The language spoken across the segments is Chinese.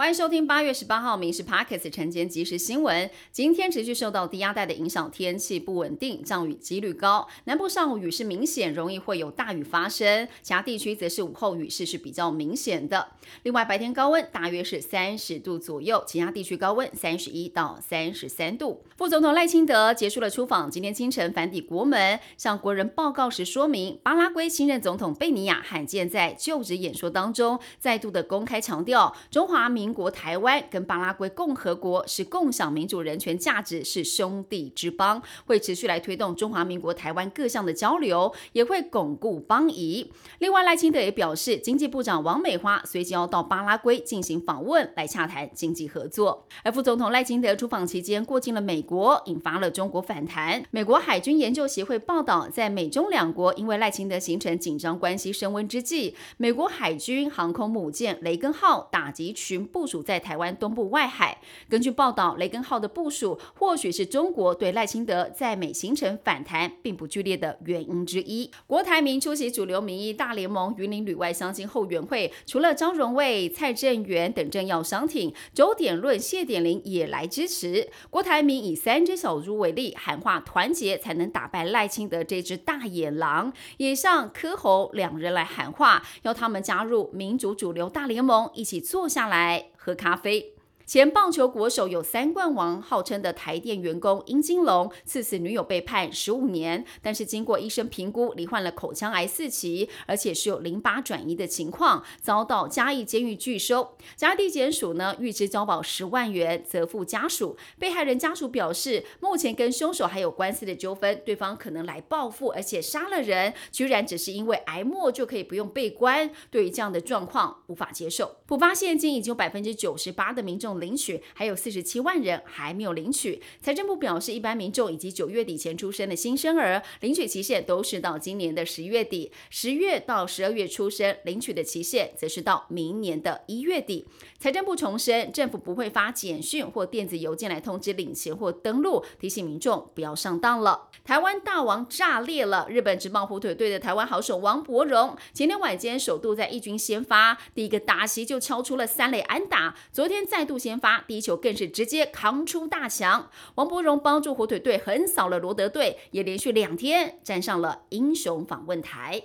欢迎收听八月十八号《民事 Parkes》晨间即时新闻。今天持续受到低压带的影响，天气不稳定，降雨几率高。南部上午雨势明显，容易会有大雨发生；其他地区则是午后雨势是比较明显的。另外，白天高温大约是三十度左右，其他地区高温三十一到三十三度。副总统赖清德结束了出访，今天清晨返抵国门，向国人报告时说明，巴拉圭新任总统贝尼亚罕见在就职演说当中再度的公开强调中华民。国台湾跟巴拉圭共和国是共享民主人权价值，是兄弟之邦，会持续来推动中华民国台湾各项的交流，也会巩固邦谊。另外，赖清德也表示，经济部长王美花随即要到巴拉圭进行访问，来洽谈经济合作。而副总统赖清德出访期间过境了美国，引发了中国反弹。美国海军研究协会报道，在美中两国因为赖清德形成紧张关系升温之际，美国海军航空母舰雷根号打击群部部署在台湾东部外海。根据报道，雷根号的部署或许是中国对赖清德在美行程反弹并不剧烈的原因之一。郭台铭出席主流民意大联盟云林旅外相亲后援会，除了张荣卫、蔡正元等政要商挺，周点论、谢点玲也来支持。郭台铭以三只小猪为例，喊话团结才能打败赖清德这只大野狼，也向柯侯两人来喊话，要他们加入民主主流大联盟，一起坐下来。喝咖啡。前棒球国手有三冠王号称的台电员工殷金龙，刺死女友被判十五年，但是经过医生评估，罹患了口腔癌四期，而且是有淋巴转移的情况，遭到嘉义监狱拒收。嘉义地检署呢预支交保十万元，责付家属。被害人家属表示，目前跟凶手还有官司的纠纷，对方可能来报复，而且杀了人，居然只是因为癌末就可以不用被关，对于这样的状况无法接受。浦发现金已经有百分之九十八的民众。领取还有四十七万人还没有领取。财政部表示，一般民众以及九月底前出生的新生儿，领取期限都是到今年的十月底；十月到十二月出生，领取的期限则是到明年的一月底。财政部重申，政府不会发简讯或电子邮件来通知领钱或登录，提醒民众不要上当了。台湾大王炸裂了！日本职棒火腿队的台湾好手王柏荣，前天晚间首度在一军先发，第一个打席就敲出了三垒安打。昨天再度先发，第一球更是直接扛出大墙。王伯荣帮助火腿队横扫了罗德队，也连续两天站上了英雄访问台。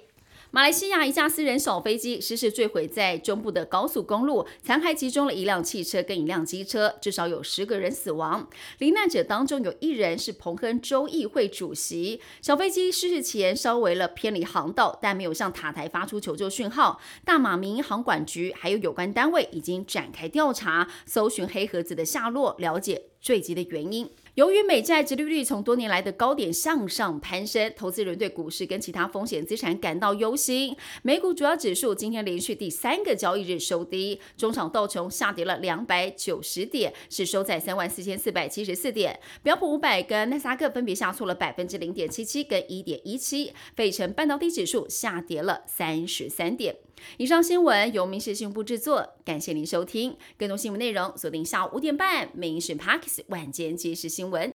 马来西亚一架私人小飞机失事坠毁在中部的高速公路，残骸集中了一辆汽车跟一辆机车，至少有十个人死亡。罹难者当中有一人是彭亨州议会主席。小飞机失事前稍微了偏离航道，但没有向塔台发出求救讯号。大马民航管局还有有关单位已经展开调查，搜寻黑盒子的下落，了解坠机的原因。由于美债殖利率从多年来的高点向上攀升，投资人对股市跟其他风险资产感到忧心。美股主要指数今天连续第三个交易日收低，中场道琼下跌了两百九十点，是收在三万四千四百七十四点。标普五百跟纳斯达克分别下挫了百分之零点七七跟一点一七。费城半导体指数下跌了三十三点。以上新闻由民事新闻部制作，感谢您收听。更多新闻内容锁定下午五点半《民事 Parks 晚间即时新闻》。